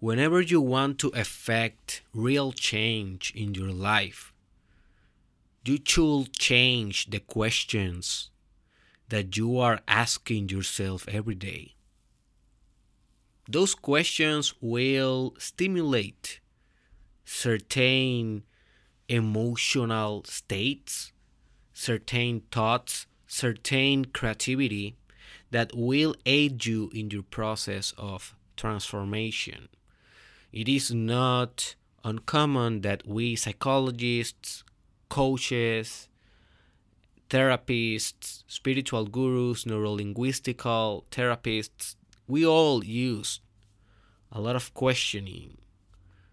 whenever you want to effect real change in your life, you should change the questions that you are asking yourself every day. Those questions will stimulate certain emotional states, certain thoughts, certain creativity that will aid you in your process of transformation. It is not uncommon that we psychologists, coaches, therapists, spiritual gurus, neurolinguistical therapists, we all use a lot of questioning.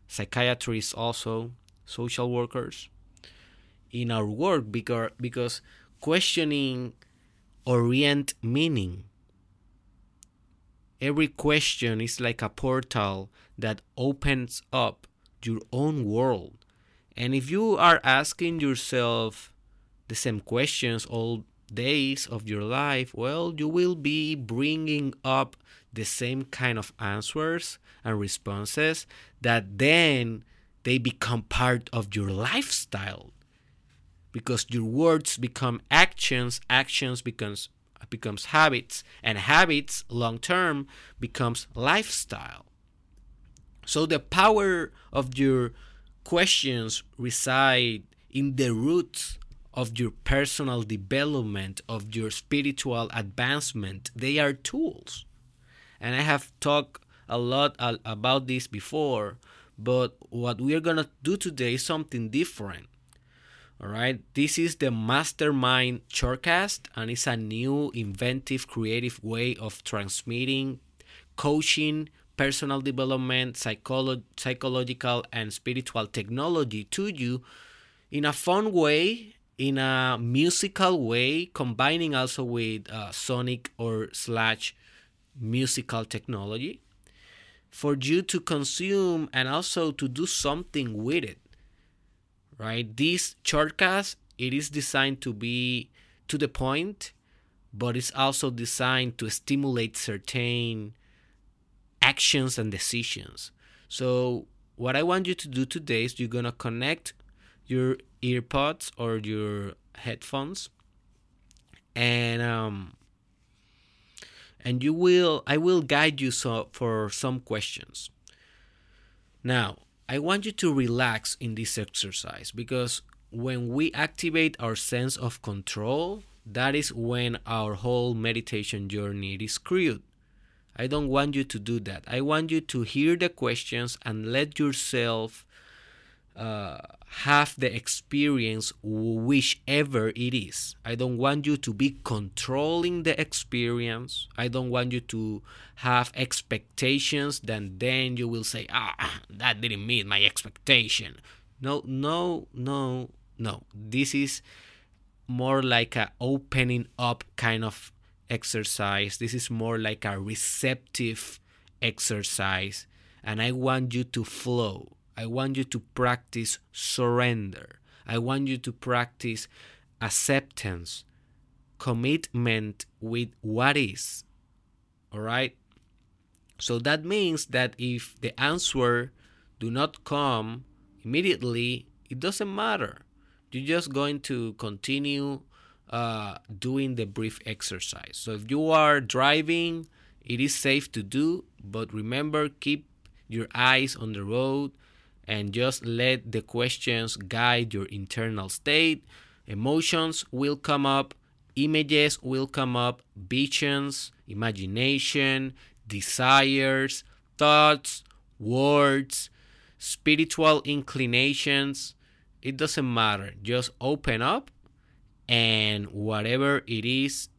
Psychiatrists also, social workers in our work because because questioning orient meaning. Every question is like a portal that opens up your own world. And if you are asking yourself the same questions all days of your life, well, you will be bringing up the same kind of answers and responses that then they become part of your lifestyle because your words become actions actions becomes becomes habits and habits long term becomes lifestyle so the power of your questions reside in the roots of your personal development of your spiritual advancement. They are tools. And i have talked a lot about this before but what we are going to do today is something different. All right, this is the Mastermind Shortcast, and it's a new, inventive, creative way of transmitting coaching, personal development, psycholo- psychological, and spiritual technology to you in a fun way, in a musical way, combining also with uh, sonic or slash musical technology for you to consume and also to do something with it right? This shortcast it is designed to be to the point, but it's also designed to stimulate certain actions and decisions. So what I want you to do today is you're gonna connect your earpods or your headphones and um and you will I will guide you so for some questions. Now, I want you to relax in this exercise because when we activate our sense of control, that is when our whole meditation journey is screwed. I don't want you to do that. I want you to hear the questions and let yourself uh, have the experience whichever it is. I don't want you to be controlling the experience. I don't want you to have expectations Then, then you will say, ah, that didn't meet my expectation. No, no, no, no. This is more like a opening up kind of exercise. This is more like a receptive exercise. And I want you to flow. I want you to practice surrender. I want you to practice acceptance, commitment with what is. All right? So that means that if the answer do not come immediately, it doesn't matter. You're just going to continue uh, doing the brief exercise. So if you are driving, it is safe to do, but remember, keep your eyes on the road and just let the questions guide your internal state. Emotions will come up, images will come up, visions, imagination, desires, thoughts, words, spiritual inclinations. It doesn't matter. Just open up, and whatever it is,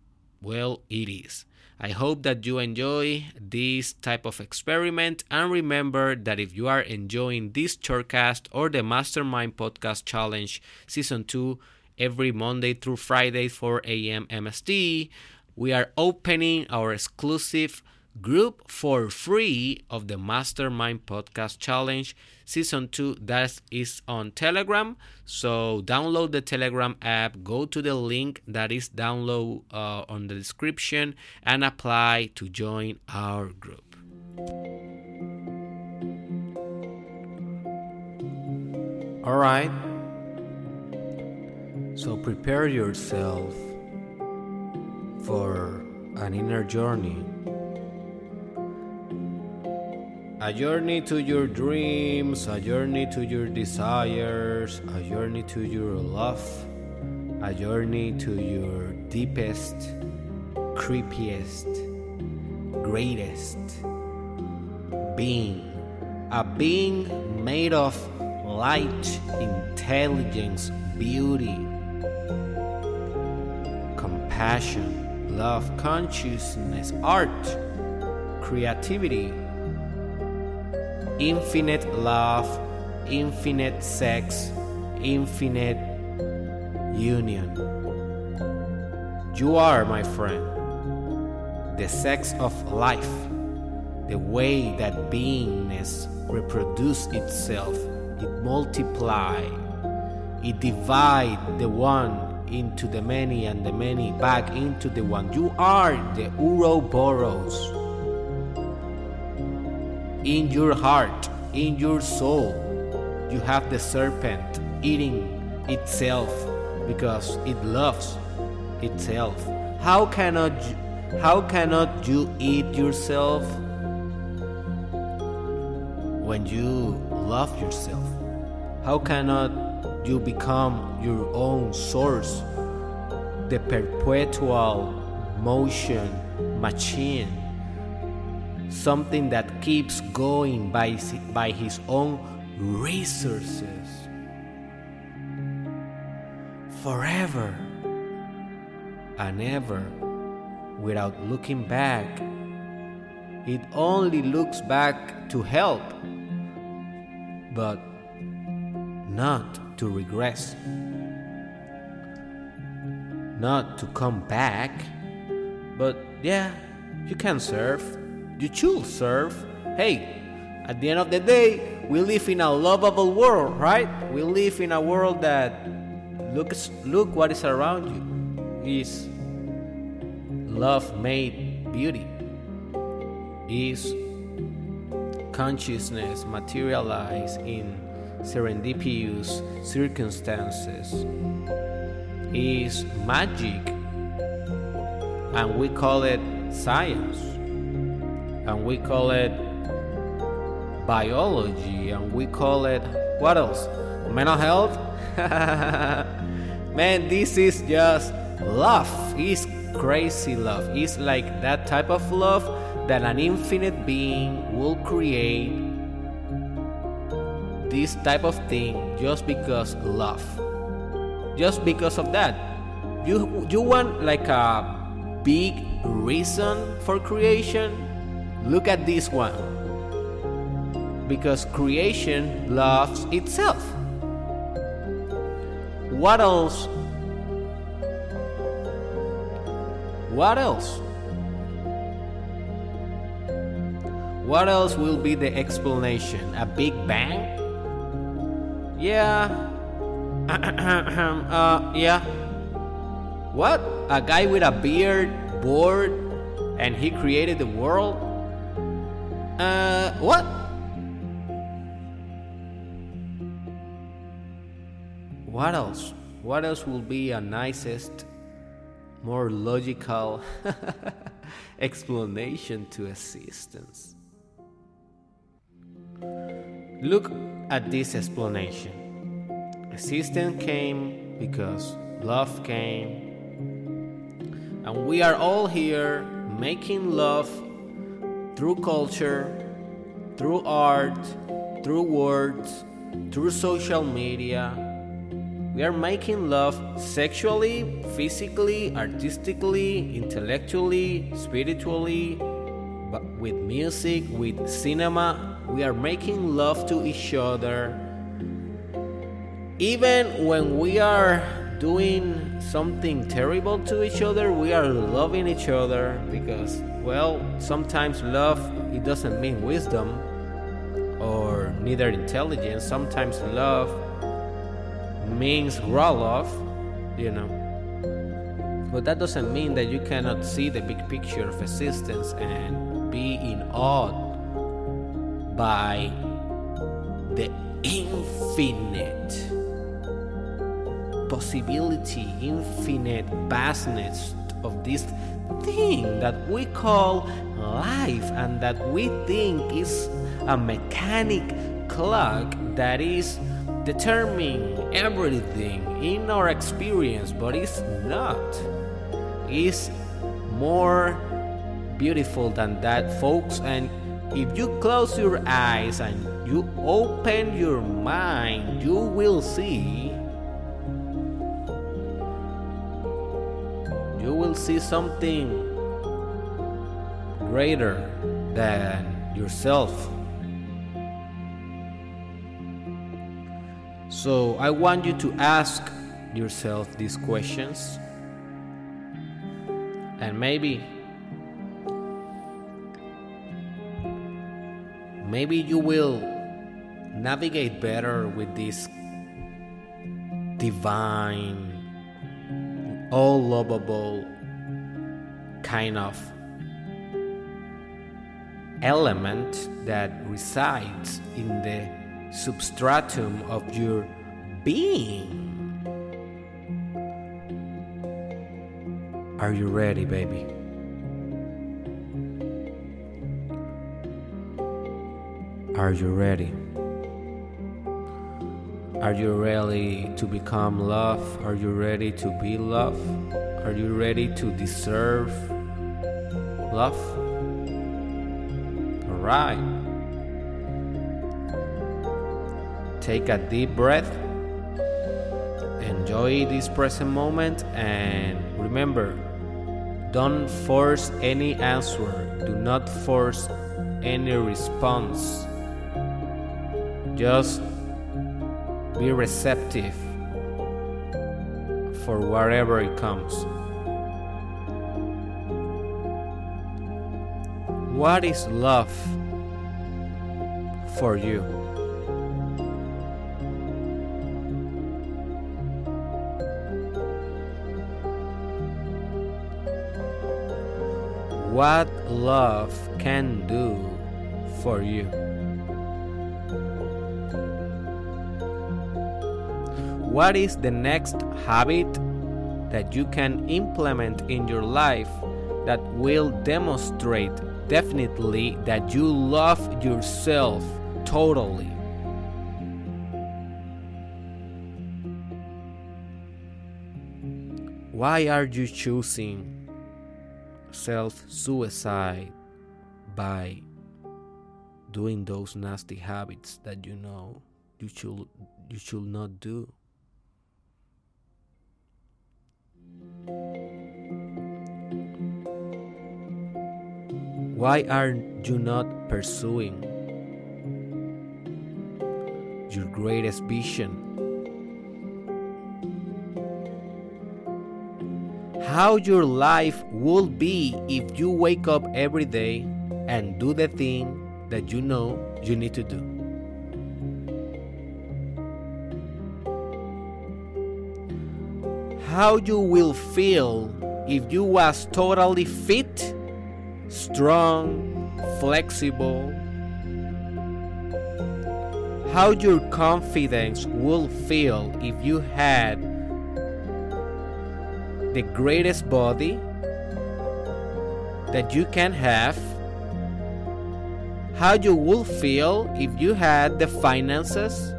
well, it is. I hope that you enjoy this type of experiment and remember that if you are enjoying this shortcast or the Mastermind Podcast Challenge Season 2 every Monday through Friday 4 a.m. MST, we are opening our exclusive group for free of the Mastermind Podcast Challenge Season 2 that is on Telegram. So download the Telegram app, go to the link that is download uh, on the description and apply to join our group. All right. So prepare yourself for an inner journey a journey to your dreams, a journey to your desires, a journey to your love, a journey to your deepest, creepiest, greatest being. A being made of light, intelligence, beauty, compassion, love, consciousness, art, creativity, infinite love, infinite sex, infinite union. You are, my friend, the sex of life, the way that beingness reproduces itself, it multiply, it divide the one into the many and the many back into the one. You are the Ouroboros in your heart, in your soul. You have the serpent eating itself because it loves itself. How cannot how cannot you eat yourself when you love yourself? How cannot you become your own source, the perpetual motion machine, something that keeps going by, by his own resources forever and ever without looking back. It only looks back to help, but not to regress, not to come back. But yeah, you can serve, you should serve. Hey, at the end of the day, we live in a lovable world, right? We live in a world that looks look what is around you is love made beauty is consciousness materialized in serendipitous circumstances is magic and we call it science and we call it biology and we call it what else? Mental health? Man this is just love. It's crazy love. It's like that type of love that an infinite being will create this type of thing just because love. Just because of that. You you want like a big reason for creation look at this one because creation loves itself what else what else what else will be the explanation a big bang yeah. uh, yeah. What? A guy with a beard, bored, and he created the world? Uh, what? What else? What else will be a nicest, more logical explanation to existence? Look at this explanation. Existence came because love came. And we are all here making love through culture, through art, through words, through social media. We are making love sexually, physically, artistically, intellectually, spiritually, but with music, with cinema, we are making love to each other. Even when we are doing something terrible to each other, we are loving each other because, well, sometimes love it doesn't mean wisdom or neither intelligence. Sometimes love means raw love, you know. But that doesn't mean that you cannot see the big picture of existence and be in awe by the infinite possibility, infinite vastness of this thing that we call life and that we think is a mechanic clock that is determining everything in our experience, but it's not. It's more beautiful than that, folks. And if you close your eyes and you open your mind, you will see. You will see something greater than yourself. So I want you to ask yourself these questions. And maybe maybe you will navigate better with this divine all lovable kind of element that resides in the substratum of your being. Are you ready, baby? Are you ready? Are you ready to become love? Are you ready to be love? Are you ready to deserve love? All right. Take a deep breath. Enjoy this present moment and remember don't force any answer. Do not force any response. Just be receptive for whatever it comes. What is love for you? What love can do for you? What is the next habit that you can implement in your life that will demonstrate definitely that you love yourself totally? Why are you choosing self suicide by doing those nasty habits that you know you should you should not do? Why are you not pursuing your greatest vision? How your life will be if you wake up every day and do the thing that you know you need to do. How you will feel if you was totally fit strong, flexible, how your confidence will feel if you had the greatest body that you can have, how you will feel if you had the finances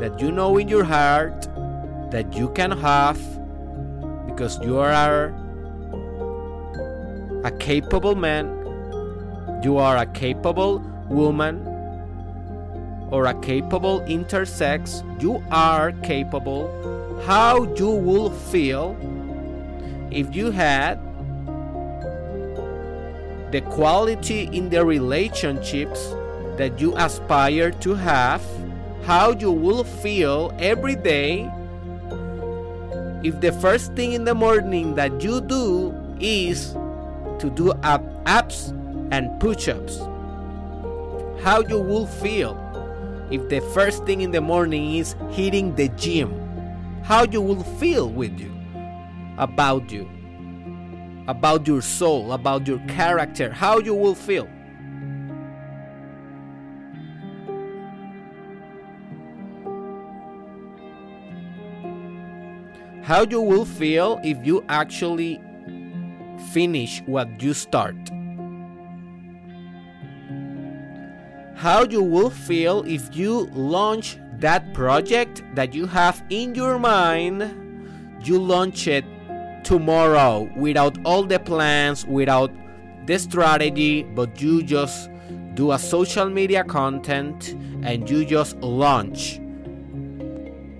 that you know in your heart that you can have because you are a capable man, you are a capable woman, or a capable intersex, you are capable. How you will feel if you had the quality in the relationships that you aspire to have, how you will feel every day if the first thing in the morning that you do is to do up and push ups. How you will feel if the first thing in the morning is hitting the gym. How you will feel with you, about you, about your soul, about your character, how you will feel. How you will feel if you actually finish what you start. How you will feel if you launch that project that you have in your mind, you launch it tomorrow without all the plans, without the strategy, but you just do a social media content and you just launch.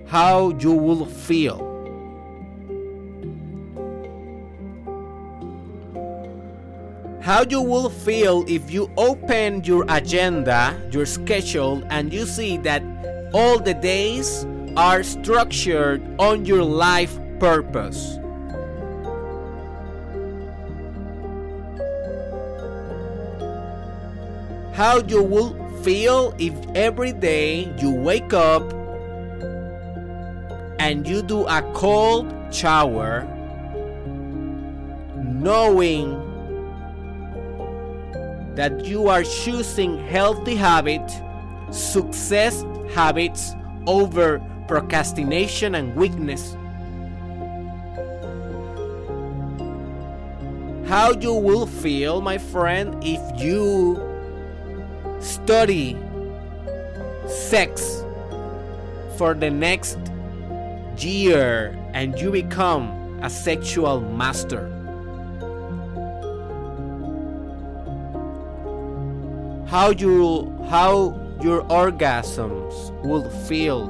How you will feel. How you will feel if you open your agenda, your schedule, and you see that all the days are structured on your life purpose. How you will feel if every day you wake up and you do a cold shower knowing that you are choosing healthy habits, success habits over procrastination and weakness. How you will feel, my friend, if you study sex for the next year and you become a sexual master. How you how your orgasms will feel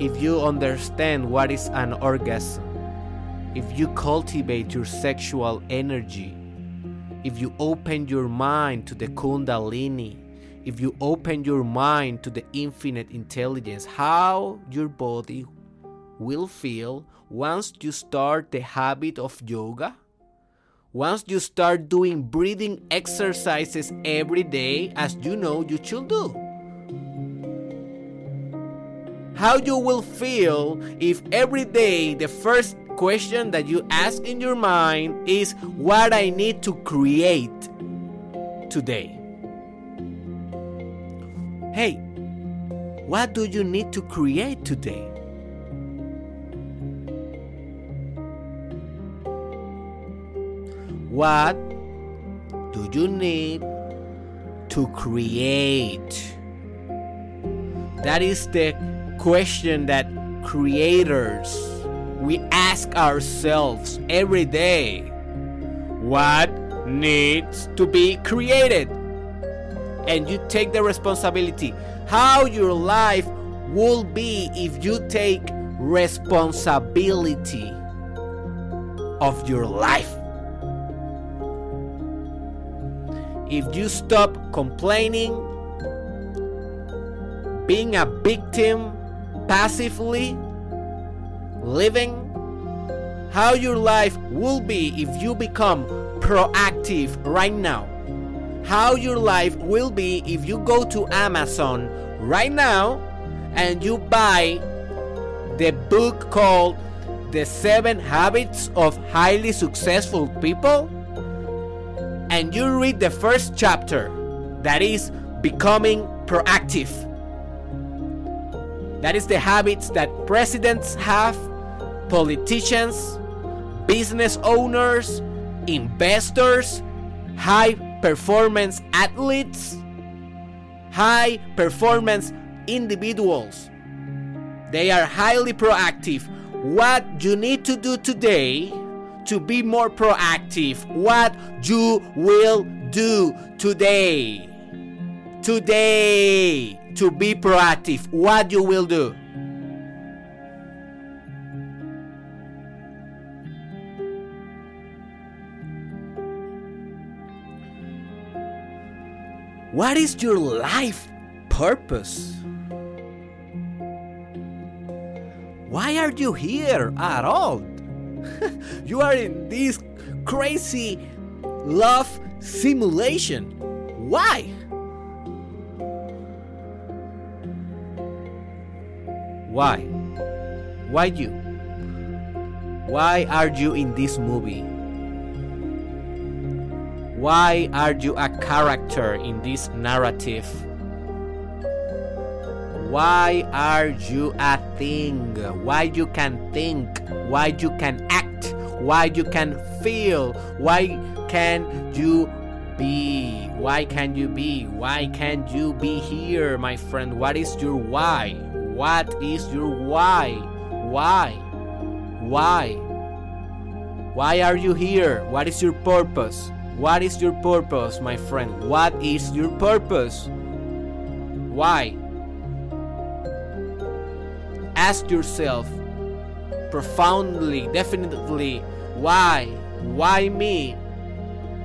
if you understand what is an orgasm. If you cultivate your sexual energy, if you open your mind to the Kundalini, if you open your mind to the infinite intelligence, how your body will feel once you start the habit of yoga? Once you start doing breathing exercises every day, as you know you should do. How you will feel if every day the first question that you ask in your mind is what I need to create today. Hey, what do you need to create today? What do you need to create? That is the question that creators we ask ourselves every day. What needs to be created? And you take the responsibility. How your life will be if you take responsibility of your life. If you stop complaining, being a victim passively, living, how your life will be if you become proactive right now. How your life will be if you go to Amazon right now and you buy the book called The Seven Habits of Highly Successful People and you read the first chapter that is becoming proactive. That is the habits that presidents have, politicians, business owners, investors, high performance athletes, high performance individuals. They are highly proactive. What you need to do today to be more proactive. What you will do today. Today to be proactive. What you will do. What is your life purpose? Why are you here at all? you are in this crazy love simulation. Why? Why? Why you? Why are you in this movie? Why are you a character in this narrative? Why are you a thing? Why you can think? Why you can act? Why you can feel? Why can you be? Why can you be? Why can you be here, my friend? What is your why? What is your why? Why? Why? Why are you here? What is your purpose? What is your purpose, my friend? What is your purpose? Why? Ask yourself profoundly, definitely, why? Why me?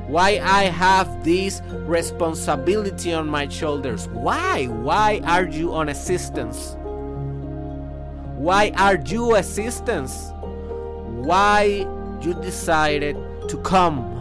Why I have this responsibility on my shoulders? Why? Why are you on assistance? Why are you assistance? Why you decided to come?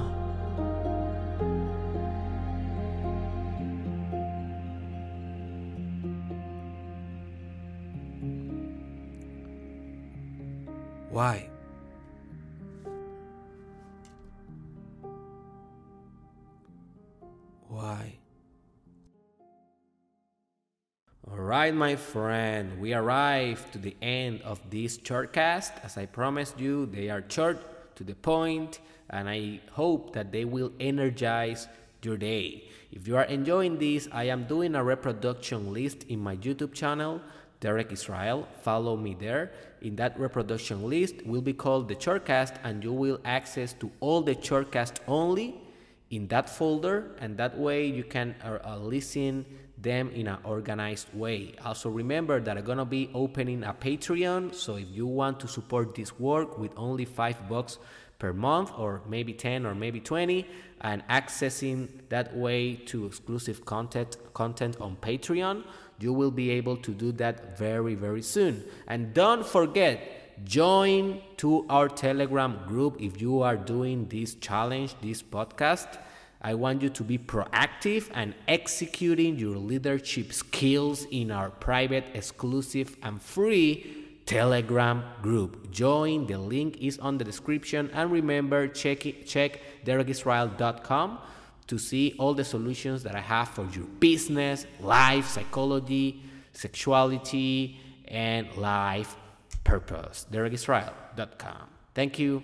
Alright, my friend, we arrived to the end of this shortcast. As I promised you, they are short, to the point, and I hope that they will energize your day. If you are enjoying this, I am doing a reproduction list in my YouTube channel, Derek Israel. Follow me there. In that reproduction list will be called the shortcast, and you will access to all the shortcast only in that folder and that way you can uh, uh, listen them in an organized way. Also remember that i'm gonna be opening a patreon so if you want to support this work with only five bucks per month or maybe 10 or maybe 20 and accessing that way to exclusive content content on patreon you will be able to do that very very soon. And don't forget join to our telegram group if you are doing this challenge this podcast I want you to be proactive and executing your leadership skills in our private, exclusive, and free Telegram group. Join, the link is on the description. And remember, check, check derekisrael.com to see all the solutions that I have for your business, life, psychology, sexuality, and life purpose. derekisrael.com. Thank you.